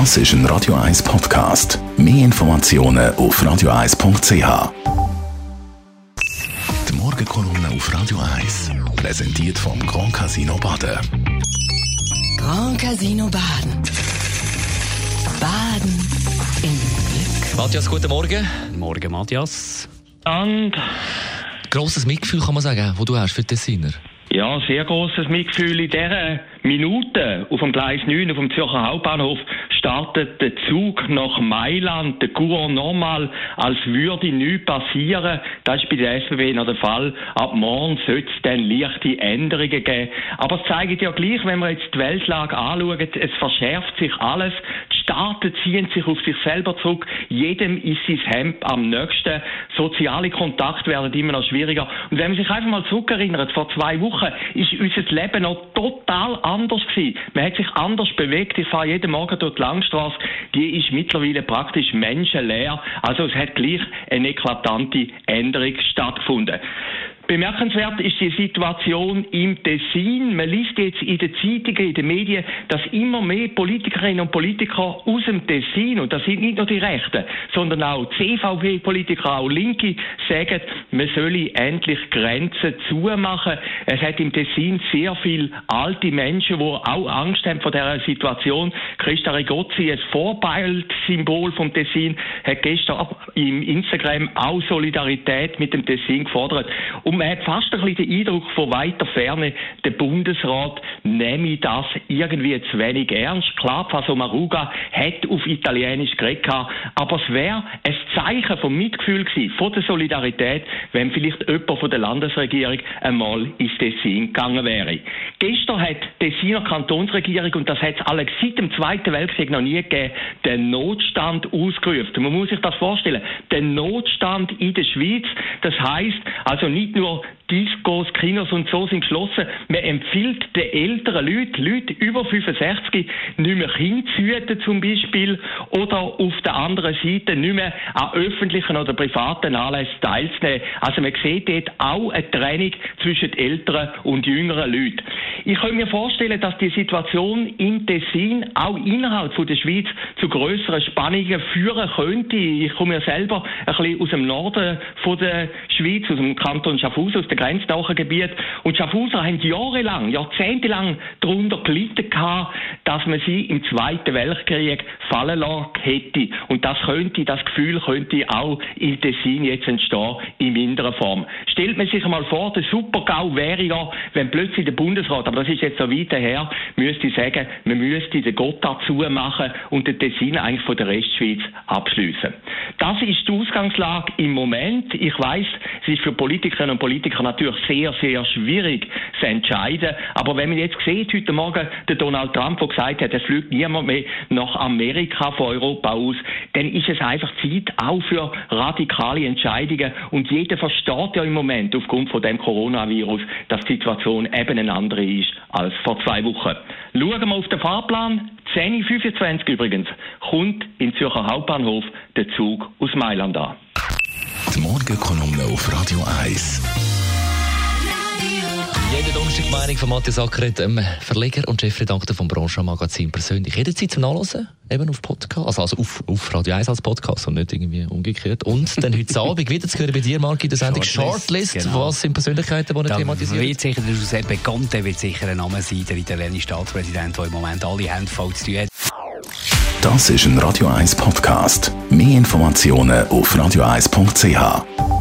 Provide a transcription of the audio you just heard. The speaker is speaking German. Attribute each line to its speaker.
Speaker 1: Das ist ein Radio 1 Podcast. Mehr Informationen auf radio1.ch. Die Morgenkolumne auf Radio 1 präsentiert vom Grand Casino Baden.
Speaker 2: Grand Casino Baden. Baden im Glück.
Speaker 3: Matthias, guten Morgen.
Speaker 4: Morgen, Matthias.
Speaker 5: Und
Speaker 3: Grosses Mitgefühl kann man sagen, wo du hast für die Tessiner.
Speaker 5: ja, sehr großes Mitgefühl in dieser Minute auf dem Gleis 9, auf dem Zürcher Hauptbahnhof, startet der Zug nach Mailand, der normal, als würde nichts passieren. Das ist bei der SBB noch der Fall. Ab morgen sollte es dann leichte Änderungen geben. Aber es zeigt ja gleich, wenn wir jetzt die Weltlage anschauen, es verschärft sich alles. Staaten ziehen sich auf sich selber zurück. Jedem ist sein Hemd am nächsten. Soziale Kontakte werden immer noch schwieriger. Und wenn man sich einfach mal zurückerinnert, vor zwei Wochen ist unser Leben noch total anders gewesen. Man hat sich anders bewegt. Ich fahre jeden Morgen durch die Langstrasse. Die ist mittlerweile praktisch menschenleer. Also es hat gleich eine eklatante Änderung stattgefunden. Bemerkenswert ist die Situation im Tessin. Man liest jetzt in den Zeitungen, in den Medien, dass immer mehr Politikerinnen und Politiker aus dem Tessin, und das sind nicht nur die Rechten, sondern auch CVP-Politiker, auch Linke, sagen, man solle endlich Grenzen zumachen. Es hat im Tessin sehr viele alte Menschen, die auch Angst haben vor dieser Situation. Christa Rigozzi, ein Vorbildsymbol vom Tessin, hat gestern im Instagram auch Solidarität mit dem Tessin gefordert. Und man hat fast ein bisschen den Eindruck von weiter Ferne, der Bundesrat nehme das irgendwie zu wenig ernst. Klar, Faso Maruga hat auf Italienisch geredet, aber es wäre ein Zeichen vom Mitgefühl gewesen, von der Solidarität, wenn vielleicht jemand von der Landesregierung einmal ins Tessin gegangen wäre. Gestern hat die Tessiner Kantonsregierung, und das hat es alle seit dem Zweiten Weltkrieg noch nie gegeben, den Notstand ausgerufen. Man muss sich das vorstellen. Den Notstand in der Schweiz, das heißt also nicht nur Discos, Kinos und so sind geschlossen. Man empfiehlt den älteren Leuten, Leute über 65, nicht mehr Kinder zu hüten zum Beispiel oder auf der anderen Seite nicht mehr an öffentlichen oder privaten Anlässen teilzunehmen. Also man sieht dort auch eine Trennung zwischen älteren und jüngeren Leuten. Ich kann mir vorstellen, dass die Situation im Tessin auch innerhalb von der Schweiz zu größeren Spannungen führen könnte. Ich komme ja selber ein bisschen aus dem Norden von der Schweiz, aus dem Kanton Schaffhausen, aus dem grenznahen Gebiet. Und Schaffhauser haben jahrelang, jahrzehntelang darunter gelitten gehabt, dass man sie im Zweiten Weltkrieg fallen lassen hätte. Und das könnte, das Gefühl könnte auch im Tessin jetzt entstehen, in minderer Form. Stellt man sich einmal vor, der Supergau wäre ja, wenn plötzlich der Bundesrat, aber das ist jetzt so weit her, müsste sagen, man müsste den Gotthard zumachen und den Tessin eigentlich von der Restschweiz abschließen. Das ist die Ausgangslage im Moment. Ich weiß, es ist für Politikerinnen und Politiker natürlich sehr, sehr schwierig zu entscheiden. Aber wenn man jetzt sieht, heute Morgen der Donald Trump, der gesagt hat, es fliegt niemand mehr nach Amerika von Europa aus, dann ist es einfach Zeit auch für radikale Entscheidungen. Und jeder versteht ja im Moment aufgrund von dem Coronavirus, dass die Situation eben eine andere ist als vor zwei Wochen. Schauen wir auf den Fahrplan. 10.25 Uhr übrigens kommt im Zürcher Hauptbahnhof der Zug aus Mailand an.
Speaker 1: Die Morgenkolumne auf Radio 1.
Speaker 3: Jeden Donnerstag die Meinung von Matthias Ackeret, dem Verleger und Chefredakteur vom Branchenmagazin persönlich. Jederzeit zum Nachlesen, eben auf Podcast, also, also auf, auf Radio 1 als Podcast und nicht irgendwie umgekehrt. Und dann heute Abend wieder zu hören bei dir, Marc, in der Sendung Shortlist.
Speaker 4: Shortlist, genau.
Speaker 3: Was sind Persönlichkeiten, die er
Speaker 4: Da
Speaker 3: thematisiert?
Speaker 4: wird sicher der Giuseppe Conte wird sicher ein Name sein, der italienische Staatspräsident, der im Moment alle Hände voll zu tun hat.
Speaker 1: Das ist ein Radio 1 Podcast. Mehr Informationen auf radio1.ch.